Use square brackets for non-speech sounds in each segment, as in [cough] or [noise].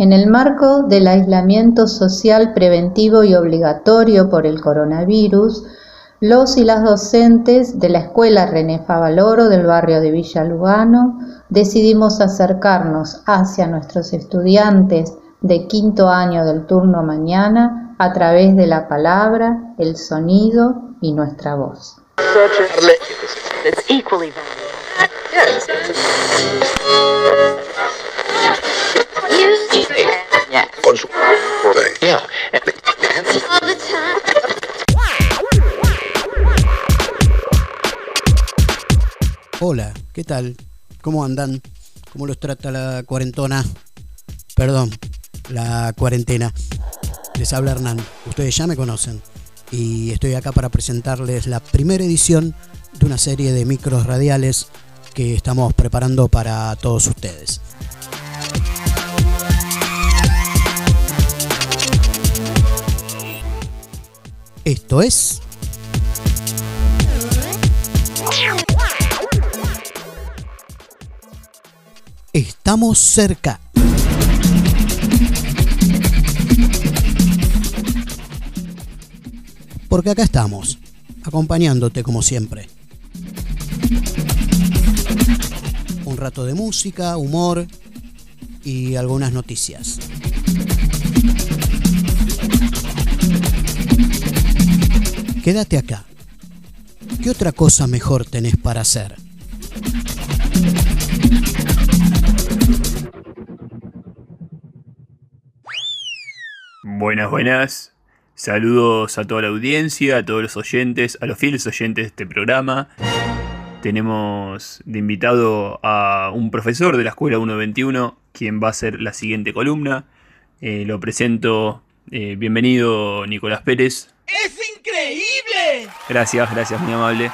En el marco del aislamiento social preventivo y obligatorio por el coronavirus, los y las docentes de la Escuela René Favaloro del barrio de Villa Lugano decidimos acercarnos hacia nuestros estudiantes de quinto año del turno mañana a través de la palabra, el sonido y nuestra voz. Hola, ¿qué tal? ¿Cómo andan? ¿Cómo los trata la cuarentona? Perdón, la cuarentena. Les habla Hernán. Ustedes ya me conocen. Y estoy acá para presentarles la primera edición de una serie de micros radiales que estamos preparando para todos ustedes. Esto es... Estamos cerca. Porque acá estamos, acompañándote como siempre. Un rato de música, humor y algunas noticias. Quédate acá. ¿Qué otra cosa mejor tenés para hacer? Buenas, buenas. Saludos a toda la audiencia, a todos los oyentes, a los fieles oyentes de este programa. Tenemos de invitado a un profesor de la Escuela 121, quien va a hacer la siguiente columna. Eh, lo presento. Eh, bienvenido, Nicolás Pérez. Gracias, gracias, muy amable.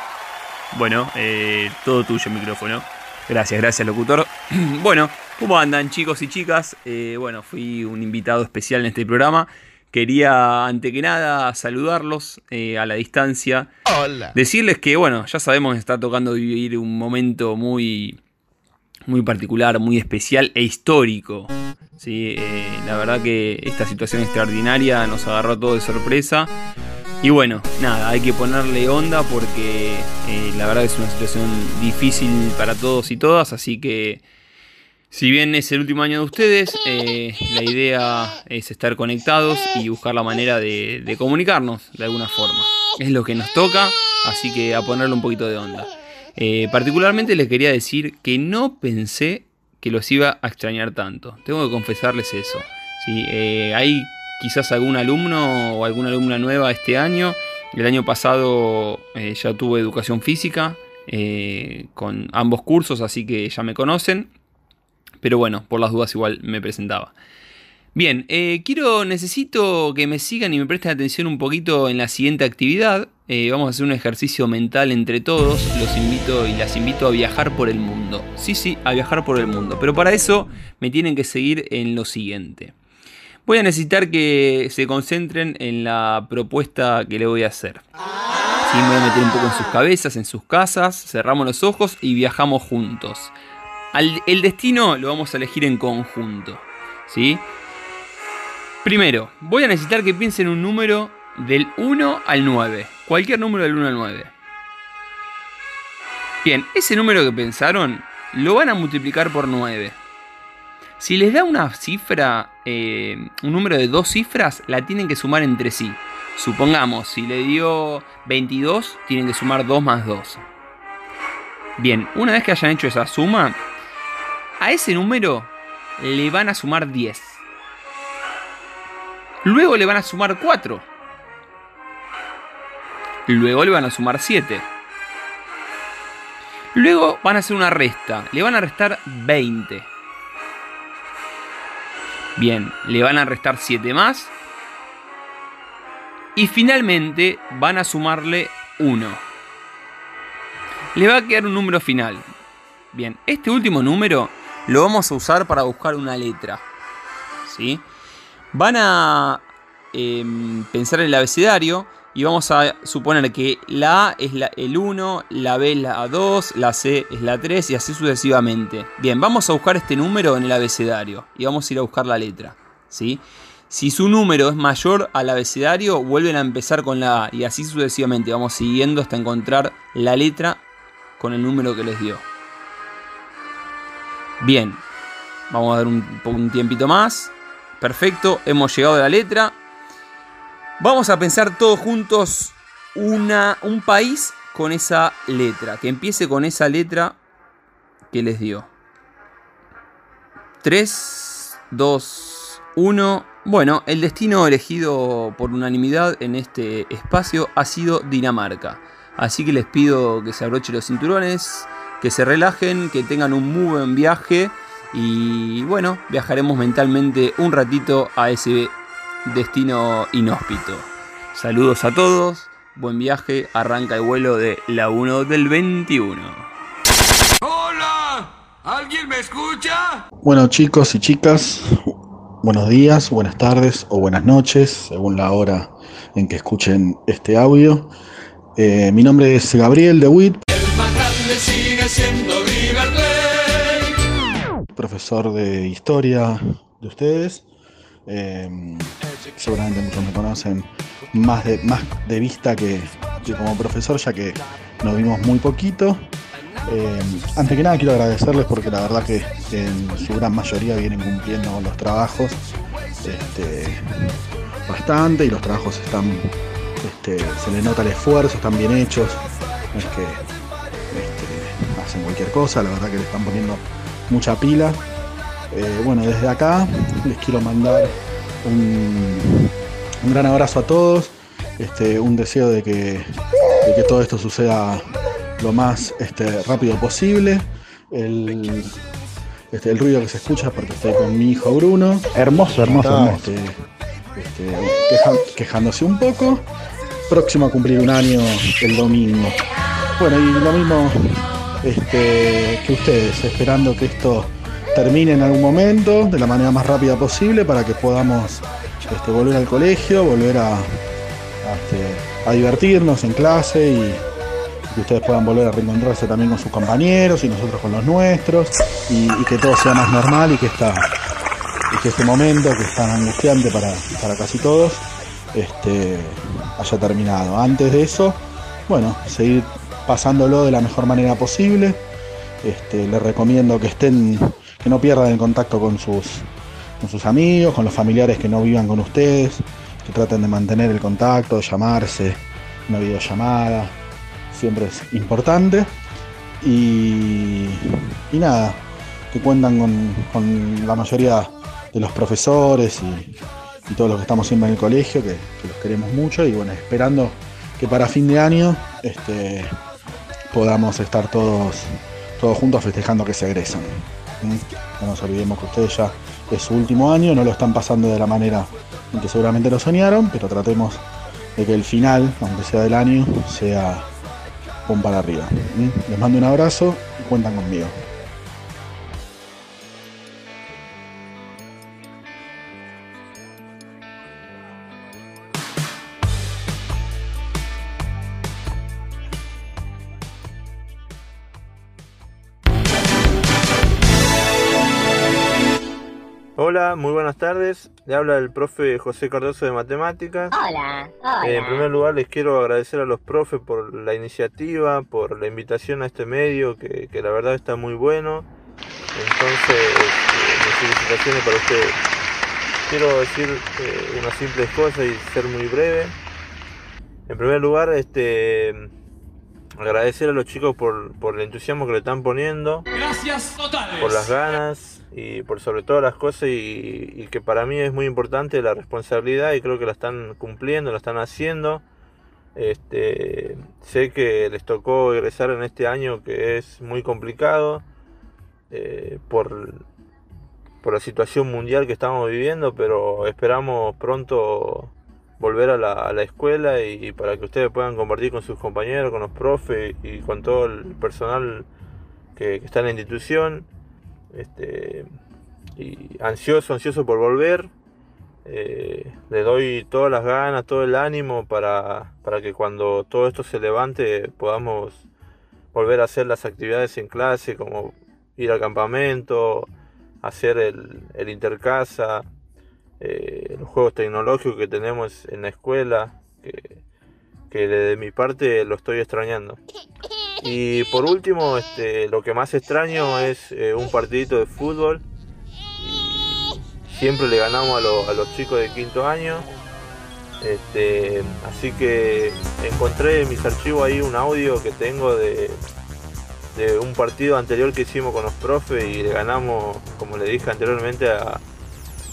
Bueno, eh, todo tuyo micrófono. Gracias, gracias, locutor. [clears throat] bueno, ¿cómo andan, chicos y chicas? bueno, fui un invitado especial en este programa. Quería, ante que nada, saludarlos a la distancia. Hola. Decirles que, bueno, ya sabemos que está tocando vivir un momento muy, muy particular, muy especial e histórico. ¿sí? la verdad que esta situación extraordinaria nos agarró todo de sorpresa. Y bueno, nada, hay que ponerle onda porque eh, la verdad es una situación difícil para todos y todas, así que si bien es el último año de ustedes, eh, la idea es estar conectados y buscar la manera de, comunicarnos de alguna forma. Es lo que nos toca, así que a ponerle un poquito de onda. Eh, particularmente les quería decir que no pensé que los iba a extrañar tanto. Tengo que confesarles eso. ¿sí? hay quizás algún alumno o alguna alumna nueva este año. El año pasado eh, ya tuve educación física eh, con ambos cursos, así que ya me conocen. Pero bueno, por las dudas igual me presentaba. Bien, eh, quiero, necesito que me sigan y me presten atención un poquito en la siguiente actividad. vamos a hacer un ejercicio mental entre todos. Los invito y las invito a viajar por el mundo. Sí, sí, a viajar por el mundo. Pero para eso me tienen que seguir en lo siguiente. Voy a necesitar que se concentren en la propuesta que le voy a hacer. Sí, me voy a meter un poco en sus cabezas, en sus casas, cerramos los ojos y viajamos juntos. el destino lo vamos a elegir en conjunto. ¿sí? Primero, voy a necesitar que piensen un número del 1 al 9. Cualquier número del 1 al 9. Bien, ese número que pensaron lo van a multiplicar por 9. Si les da una cifra, eh, un número de dos cifras, la tienen que sumar entre sí. Supongamos, si le dio 22, tienen que sumar 2 más 2. Bien, una vez que hayan hecho esa suma, a ese número le van a sumar 10. Luego le van a sumar 4. Luego le van a sumar 7. Luego van a hacer una resta. Le van a restar 20. Bien, le van a restar 7 más. Y finalmente van a sumarle 1. Le va a quedar un número final. Bien, este último número lo vamos a usar para buscar una letra. ¿Sí? Van a em, pensar en el abecedario y vamos a suponer que la A es el 1, la B es la 2, la C es la 3 y así sucesivamente. Bien, vamos a buscar este número en el abecedario y vamos a ir a buscar la letra. ¿sí? Si su número es mayor al abecedario, vuelven a empezar con la A y así sucesivamente. Vamos siguiendo hasta encontrar la letra con el número que les dio. Bien, vamos a dar un, un tiempito más. Perfecto, hemos llegado a la letra. Vamos a pensar todos juntos una, un país con esa letra. Que empiece con esa letra que les dio. 3, 2, 1. Bueno, el destino elegido por unanimidad en este espacio ha sido Dinamarca. Así que les pido que se abrochen los cinturones, que se relajen, que tengan un muy buen viaje. Y bueno, viajaremos mentalmente un ratito a ese destino inhóspito. Saludos a todos, buen viaje, arranca el vuelo de la 1 del 21. ¡Hola! ¿Alguien me escucha? Bueno chicos y chicas, buenos días, buenas tardes o buenas noches, según la hora en que escuchen este audio. Eh, mi nombre es Gabriel de Witt. El más grande sigue siendo River Plate. Profesor de historia de ustedes. Eh, seguramente muchos me conocen más de, más de vista que, que como profesor, ya que nos vimos muy poquito. Eh, antes que nada quiero agradecerles porque la verdad que en su gran mayoría vienen cumpliendo los trabajos este, bastante y los trabajos están, este, se les nota el esfuerzo, están bien hechos, no es que este, hacen cualquier cosa, la verdad que le están poniendo mucha pila. Eh, bueno, desde acá les quiero mandar un, un gran abrazo a todos, este, un deseo de que, de que todo esto suceda lo más este, rápido posible. El, este, el ruido que se escucha es porque estoy con mi hijo Bruno. Hermoso, hermoso, hermoso. Este, queja- quejándose un poco. Próximo a cumplir un año el domingo. Bueno, y lo mismo este, que ustedes, esperando que esto termine en algún momento de la manera más rápida posible para que podamos este, volver al colegio, volver a, este, divertirnos en clase y, que ustedes puedan volver a reencontrarse también con sus compañeros y nosotros con los nuestros y, que todo sea más normal y que esta y que este momento que es tan angustiante para, para casi todos este, haya terminado. Antes de eso, bueno, seguir pasándolo de la mejor manera posible. Este, les recomiendo que estén, que no pierdan el contacto con sus, con sus amigos, con los familiares que no vivan con ustedes, que traten de mantener el contacto, llamarse, una videollamada, siempre es importante. Y, y nada, que cuentan con, la mayoría de los profesores y, todos los que estamos siempre en el colegio, que, que los queremos mucho y bueno, esperando que para fin de año este, podamos estar todos, todos juntos festejando que se egresan. No nos olvidemos que ustedes ya es su último año, no lo están pasando de la manera en que seguramente lo soñaron, pero tratemos de que el final, aunque sea del año, sea pum para arriba. Les mando un abrazo y cuentan conmigo. Hola, muy buenas tardes. Le habla el profe José Cardoso de Matemáticas. Hola, hola. Eh, en primer lugar, les quiero agradecer a los profes por la iniciativa, por la invitación a este medio, que, que la verdad está muy bueno. Entonces, eh, mis felicitaciones para ustedes. Quiero decir eh, unas simples cosas y ser muy breve. En primer lugar, este, agradecer a los chicos por, por el entusiasmo que le están poniendo Gracias totales. por las ganas y por sobre todas las cosas y, que para mí es muy importante la responsabilidad y creo que la están cumpliendo, la están haciendo. Este, sé que les tocó egresar en este año que es muy complicado eh, por, por la situación mundial que estamos viviendo, pero esperamos pronto volver a la, escuela y, para que ustedes puedan compartir con sus compañeros, con los profes y con todo el personal que está en la institución. Este, y ansioso, ansioso por volver. eh, le doy todas las ganas, todo el ánimo para, para que cuando todo esto se levante podamos volver a hacer las actividades en clase, como ir al campamento, hacer el, el intercasa, eh, los juegos tecnológicos que tenemos en la escuela, que, que de mi parte lo estoy extrañando. [laughs] Y por último, este, lo que más extraño es eh, un partidito de fútbol. Siempre le ganamos a, los chicos de quinto año. Este, así que encontré en mis archivos ahí un audio que tengo de, un partido anterior que hicimos con los profes y le ganamos, como le dije anteriormente, a,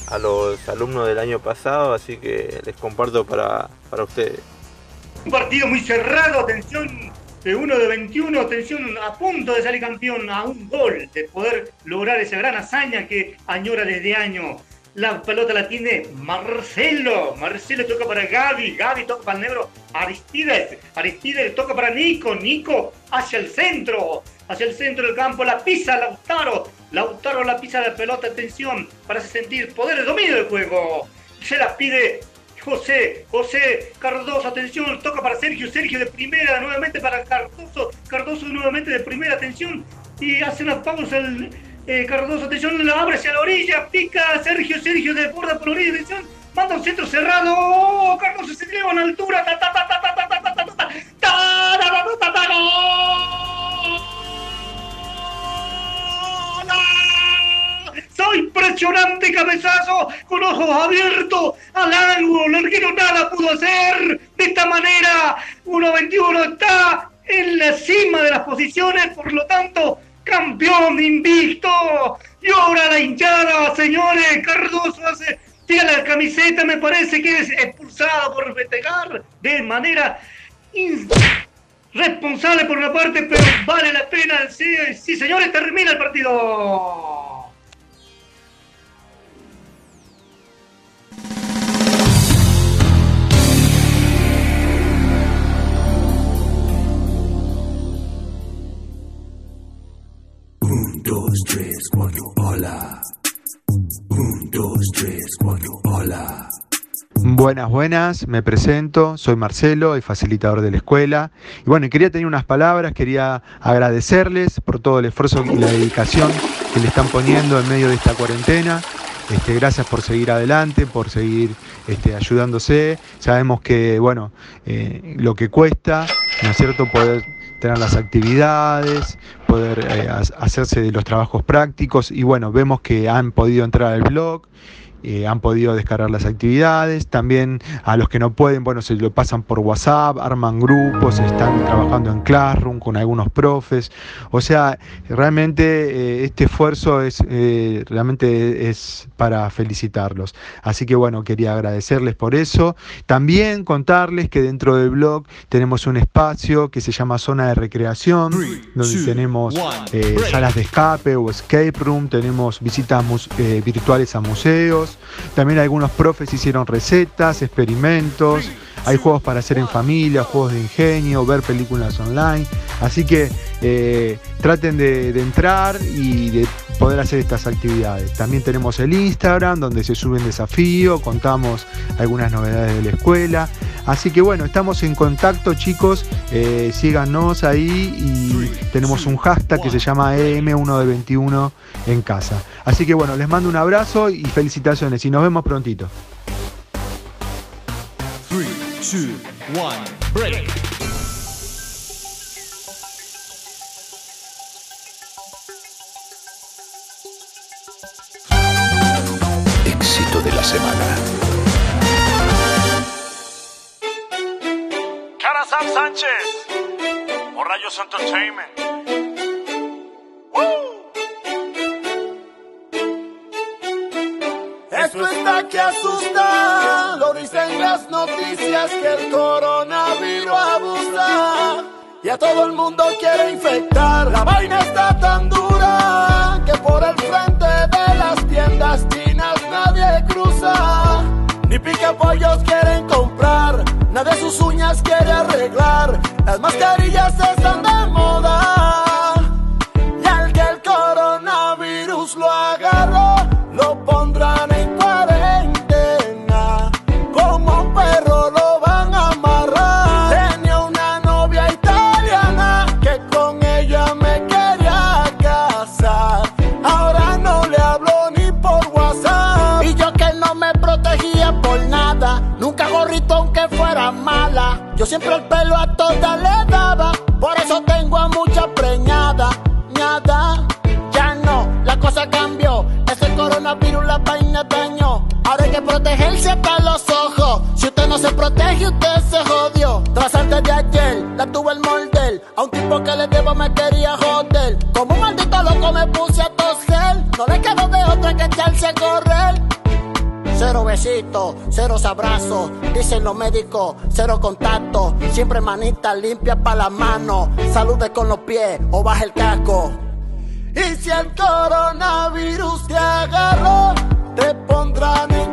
a los alumnos del año pasado, así que les comparto para, para ustedes. Un partido muy cerrado, atención, de uno de 21, atención, a punto de salir campeón, a un gol de poder lograr esa gran hazaña que añora desde años. La pelota la tiene Marcelo. Marcelo toca para Gaby. Gaby toca para el negro Aristides. Aristides toca para Nico. Nico hacia el centro. Hacia el centro del campo. La pisa Lautaro. Lautaro la pisa de pelota. Atención. Para sentir poder de dominio del juego. Se la pide José, José, Cardoso, atención, toca para Sergio, Sergio de primera, nuevamente para Cardoso, Cardoso nuevamente de primera, atención, y hace una pausa el eh, Cardoso, atención, la abre hacia la orilla, pica Sergio, Sergio de borda por la orilla, atención, manda un centro cerrado, Cardoso se eleva en altura, ta ta ta ta ta ta ta ta ta ta ta ta ta ta impresionante cabezazo con ojos abiertos al ángulo. El arquero nada pudo hacer. De esta manera, 1-21 está en la cima de las posiciones, por lo tanto, campeón invicto. Y ahora la hinchada, señores. Cardoso hace, tira la camiseta, me parece que es expulsado por festejar de manera responsable por una parte, pero vale la pena. Sí, sí, señores, termina el partido. Dos, tres, cuatro, hola. Un, dos, tres, cuatro, hola. Buenas, buenas, me presento, soy Marcelo, el facilitador de la escuela. Y bueno, quería tener unas palabras, quería agradecerles por todo el esfuerzo y la dedicación que le están poniendo en medio de esta cuarentena. Este, gracias por seguir adelante, por seguir este, ayudándose. Sabemos que, bueno, eh, lo que cuesta, ¿no es cierto?, poder tener las actividades, poder eh, hacerse de los trabajos prácticos y bueno, vemos que han podido entrar al blog eh, han podido descargar las actividades. También a los que no pueden, bueno, se lo pasan por WhatsApp, arman grupos, están trabajando en Classroom con algunos profes. O sea, realmente eh, este esfuerzo es eh, realmente es para felicitarlos. Así que bueno, quería agradecerles por eso. También contarles que dentro del blog tenemos un espacio que se llama Zona de Recreación, donde tenemos salas de escape o escape room, tenemos visitas virtuales a museos también algunos profes hicieron recetas, experimentos. Hay juegos para hacer en familia, juegos de ingenio, ver películas online. Así que eh, traten de, entrar y de poder hacer estas actividades. También tenemos el Instagram donde se suben desafíos, contamos algunas novedades de la escuela. Así que bueno, estamos en contacto chicos, eh, síganos ahí y tenemos un hashtag que se llama EM1 de 21 en casa. Así que bueno, les mando un abrazo y felicitaciones y nos vemos prontito. Éxito de la semana. Sánchez. O Rayos Entertainment. Esto está que asusta, lo dicen las noticias que el coronavirus abusa. Y a todo el mundo quiere infectar. La vaina está tan dura que por el frente de las tiendas chinas nadie cruza, ni pica pollos nadie sus uñas quiere arreglar, las mascarillas están pelo besitos, cero abrazos, dicen los médicos, cero contacto, siempre manita limpia para la mano, salude con los pies o baja el casco. Y si el coronavirus te agarró, te pondrán en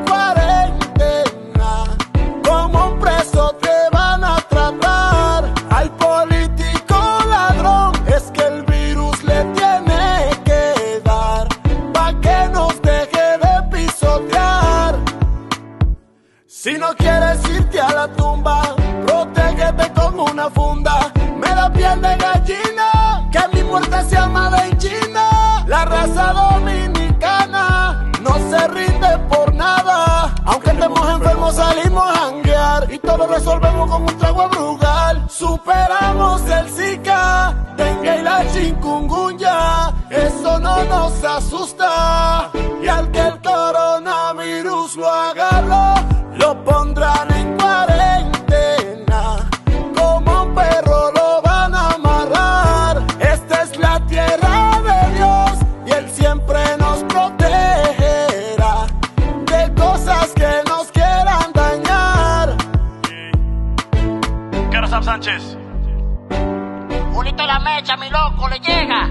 le llega.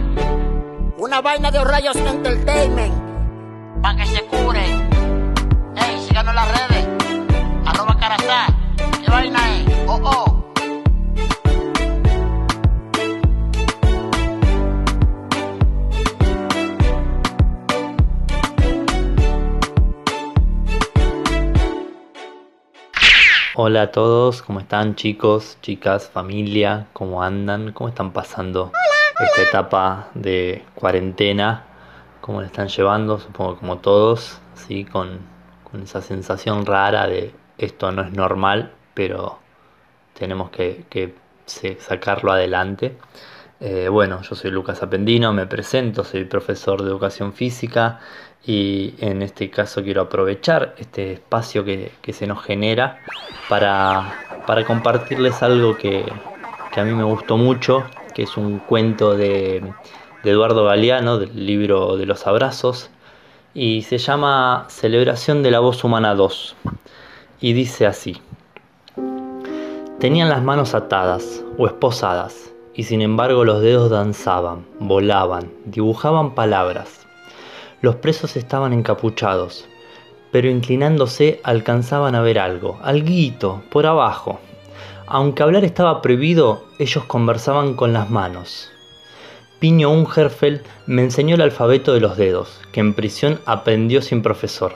Una vaina de rayos entertainment. Pa' que se cure. Ey, síganos en las redes. Arroba Carazá. ¿Qué vaina es? Oh, oh. Hola a todos, ¿cómo están chicos, chicas, familia? ¿Cómo andan? ¿Cómo están pasando esta etapa de cuarentena? ¿Cómo la están llevando? Supongo como todos, ¿sí? Con, con esa sensación rara de esto no es normal, pero tenemos que, sacarlo adelante. Eh, bueno, yo soy Lucas Apendino, me presento, soy profesor de educación física y en este caso quiero aprovechar este espacio que, se nos genera para, para compartirles algo que a mí me gustó mucho, que es un cuento de, Eduardo Galeano, del libro de los abrazos, y se llama Celebración de la Voz Humana 2, y dice así. Tenían las manos atadas o esposadas, y sin embargo los dedos danzaban, volaban, dibujaban palabras. Los presos estaban encapuchados, pero inclinándose alcanzaban a ver algo, alguito, por abajo. Aunque hablar estaba prohibido, ellos conversaban con las manos. Piño Ungerfeld me enseñó el alfabeto de los dedos, que en prisión aprendió sin profesor.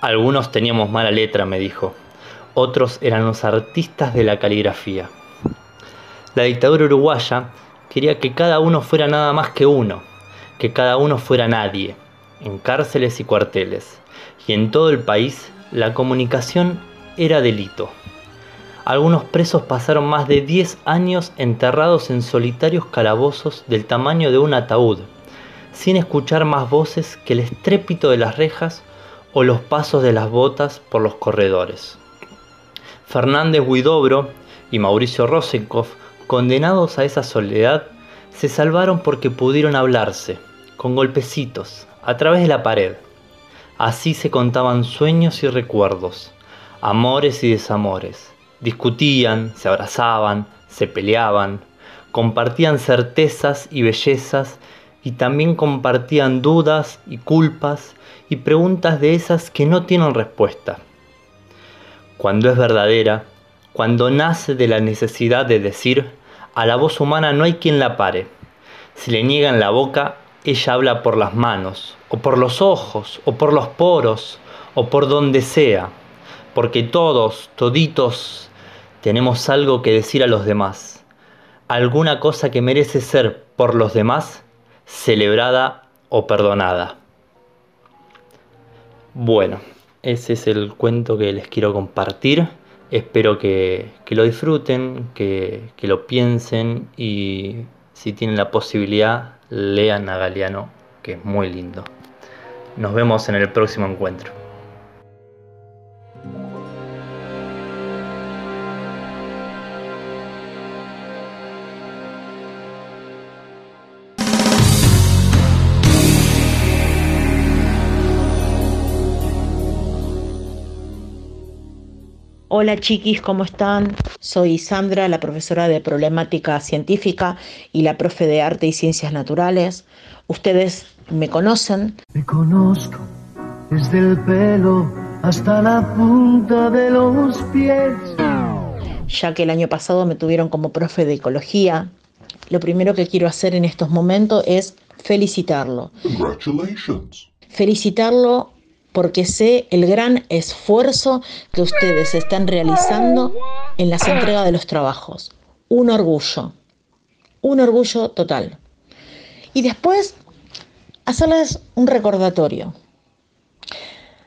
Algunos teníamos mala letra, me dijo. Otros eran los artistas de la caligrafía. La dictadura uruguaya quería que cada uno fuera nada más que uno, que cada uno fuera nadie, en cárceles y cuarteles, y en todo el país la comunicación era delito. Algunos presos pasaron más de 10 años enterrados en solitarios calabozos del tamaño de un ataúd, sin escuchar más voces que el estrépito de las rejas o los pasos de las botas por los corredores. Fernández Huidobro y Mauricio Rosenkopf, condenados a esa soledad, se salvaron porque pudieron hablarse, con golpecitos, a través de la pared. Así se contaban sueños y recuerdos, amores y desamores. Discutían, se abrazaban, se peleaban, compartían certezas y bellezas y también compartían dudas y culpas y preguntas de esas que no tienen respuesta. Cuando es verdadera, cuando nace de la necesidad de decir, a la voz humana no hay quien la pare. Si le niegan la boca, ella habla por las manos, o por los ojos, o por los poros, o por donde sea, porque todos, toditos, tenemos algo que decir a los demás, alguna cosa que merece ser por los demás celebrada o perdonada. Bueno, ese es el cuento que les quiero compartir Espero que, que lo disfruten, que, que lo piensen y si tienen la posibilidad, lean a Galeano, que es muy lindo. Nos vemos en el próximo encuentro. Hola chiquis, ¿cómo están? Soy Sandra, la profesora de problemática científica y la profe de arte y ciencias naturales. Ustedes me conocen. Te conozco desde el pelo hasta la punta de los pies. Ya que el año pasado me tuvieron como profe de ecología, lo primero que quiero hacer en estos momentos es felicitarlo. Congratulations. Felicitarlo porque sé el gran esfuerzo que ustedes están realizando en las entregas de los trabajos. Un orgullo, un orgullo total. Y después, hacerles un recordatorio.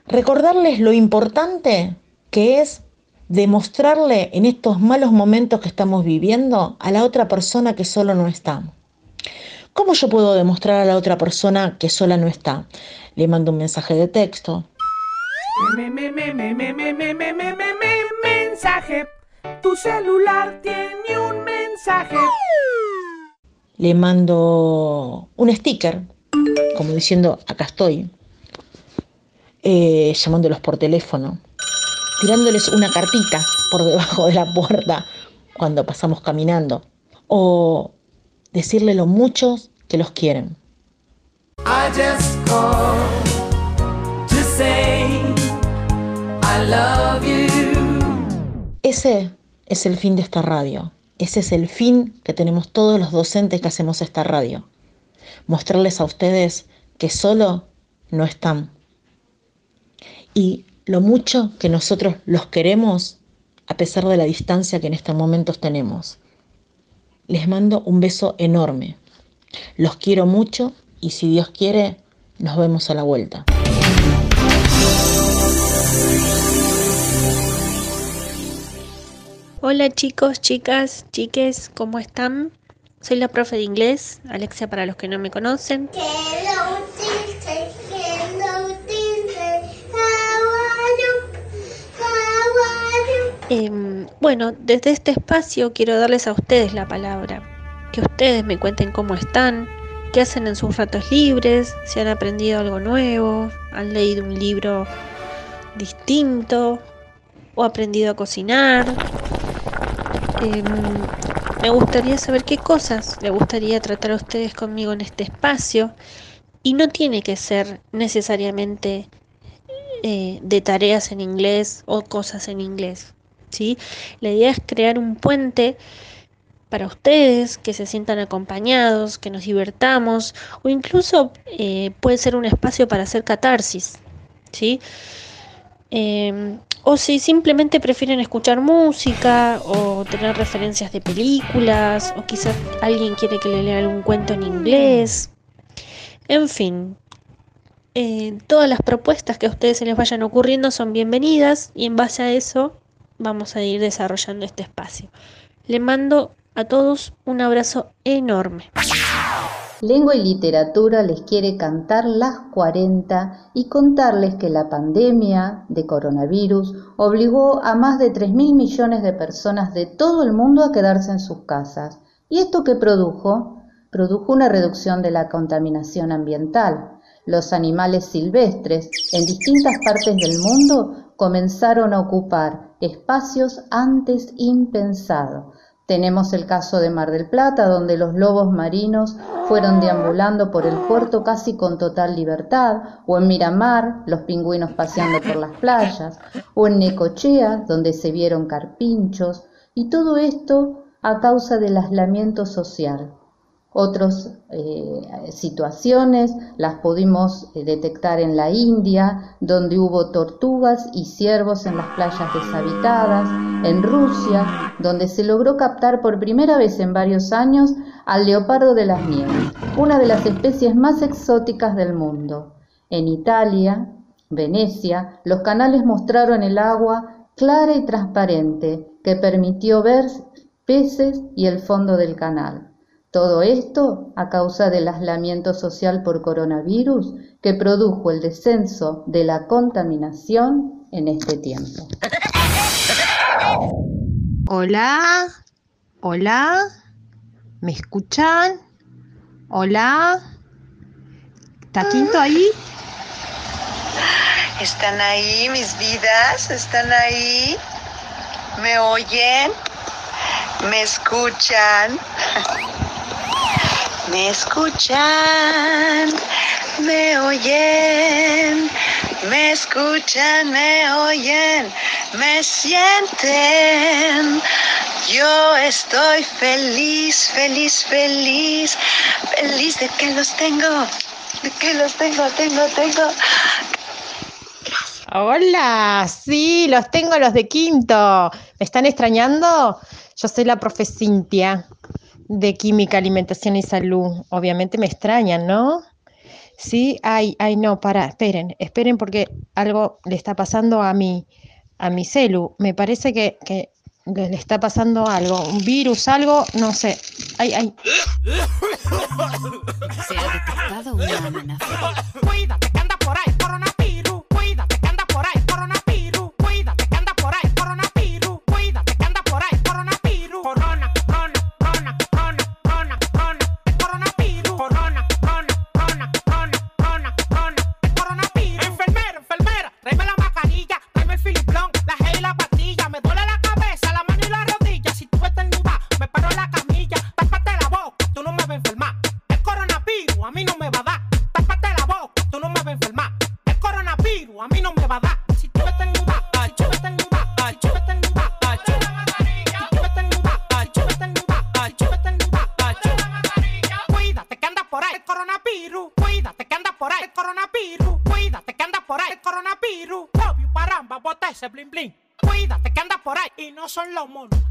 Recordarles lo importante que es demostrarle en estos malos momentos que estamos viviendo a la otra persona que solo no está. ¿Cómo yo puedo demostrar a la otra persona que sola no está? Le mando un mensaje de texto. Mensaje. Tu celular tiene un mensaje. Le mando un sticker, como diciendo, acá estoy. Llamándolos por teléfono. Tirándoles una cartita por debajo de la puerta cuando pasamos caminando. O decirle lo muchos que los quieren. I just to say I love you. Ese es el fin de esta radio. Ese es el fin que tenemos todos los docentes que hacemos esta radio. Mostrarles a ustedes que solo no están. Y lo mucho que nosotros los queremos a pesar de la distancia que en estos momentos tenemos. Les mando un beso enorme. Los quiero mucho y si Dios quiere, nos vemos a la vuelta. Hola chicos, chicas, chiques, ¿cómo están? Soy la profe de inglés, Alexia para los que no me conocen. Em, bueno, desde este espacio quiero darles a ustedes la palabra, que ustedes me cuenten cómo están, qué hacen en sus ratos libres, si han aprendido algo nuevo, han leído un libro distinto o aprendido a cocinar. Em, me gustaría saber qué cosas le gustaría tratar a ustedes conmigo en este espacio y no tiene que ser necesariamente eh, de tareas en inglés o cosas en inglés. ¿Sí? La idea es crear un puente para ustedes, que se sientan acompañados, que nos divertamos o incluso eh, puede ser un espacio para hacer catarsis. ¿sí? Em, o si simplemente prefieren escuchar música o tener referencias de películas o quizás alguien quiere que le lea algún cuento en inglés. En fin, eh, todas las propuestas que a ustedes se les vayan ocurriendo son bienvenidas y en base a eso vamos a ir desarrollando este espacio. Le mando a todos un abrazo enorme. Lengua y Literatura les quiere cantar las 40 y contarles que la pandemia de coronavirus obligó a más de 3 mil millones de personas de todo el mundo a quedarse en sus casas. ¿Y esto qué produjo? Produjo una reducción de la contaminación ambiental. Los animales silvestres en distintas partes del mundo comenzaron a ocupar espacios antes impensados tenemos el caso de Mar del Plata, donde los lobos marinos fueron deambulando por el puerto casi con total libertad, o en Miramar, los pingüinos paseando por las playas, o en Necochea, donde se vieron carpinchos, y todo esto a causa del aislamiento social. Otras eh, situaciones las pudimos eh, detectar en la India, donde hubo tortugas y ciervos en las playas deshabitadas, en Rusia, donde se logró captar por primera vez en varios años al leopardo de las nieves, una de las especies más exóticas del mundo. En Italia, Venecia, los canales mostraron el agua clara y transparente que permitió ver peces y el fondo del canal. Todo esto a causa del aislamiento social por coronavirus que produjo el descenso de la contaminación en este tiempo. Hola, hola, ¿me escuchan? Hola, ¿está Quinto ahí? ¿Están ahí mis vidas? ¿Están ahí? ¿Me oyen? ¿Me escuchan? ¿Me escuchan? ¿Me oyen? ¿Me escuchan? ¿Me oyen? ¿Me sienten? Yo estoy feliz, feliz, feliz, feliz de que los tengo, de que los tengo, tengo, tengo. Hola, sí, los tengo los de quinto. ¿Me están extrañando? Yo soy la profe Cintia de Química, Alimentación y Salud. Obviamente me extrañan, ¿no? Sí, ay, ay, no, para, esperen, esperen porque algo le está pasando a mi, a mi celu. Me parece que, que le está pasando algo, un virus, algo, no sé. Ay, ay. Se ha detectado una amenaza. Cuídate que anda por ahí, coronavirus. A mí no me va a dar. Si tú si tú estornudas, si tú si tú estornudas, si tú estornudas, si tú Cuídate que anda por ahí el coronavirus. Cuídate que anda por ahí el coronavirus. Cuídate que anda por ahí el coronavirus. Obvio, paramba, bota ese blin blin. Cuídate que anda por ahí y no son los monos.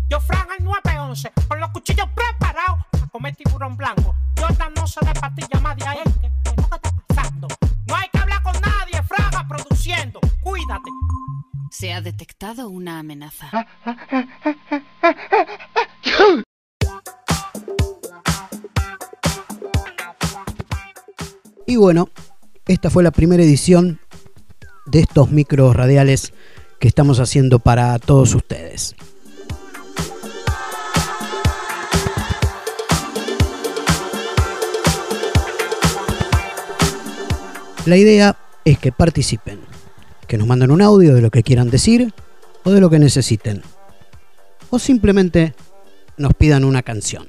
Y bueno, esta fue la primera edición de estos micros radiales que estamos haciendo para todos ustedes. La idea es que participen, que nos manden un audio de lo que quieran decir o de lo que necesiten, o simplemente nos pidan una canción.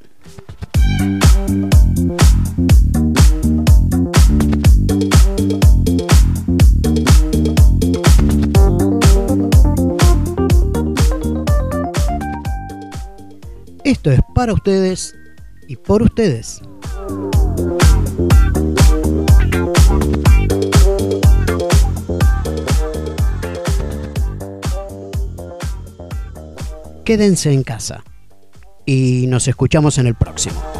Esto es para ustedes y por ustedes. Quédense en casa y nos escuchamos en el próximo.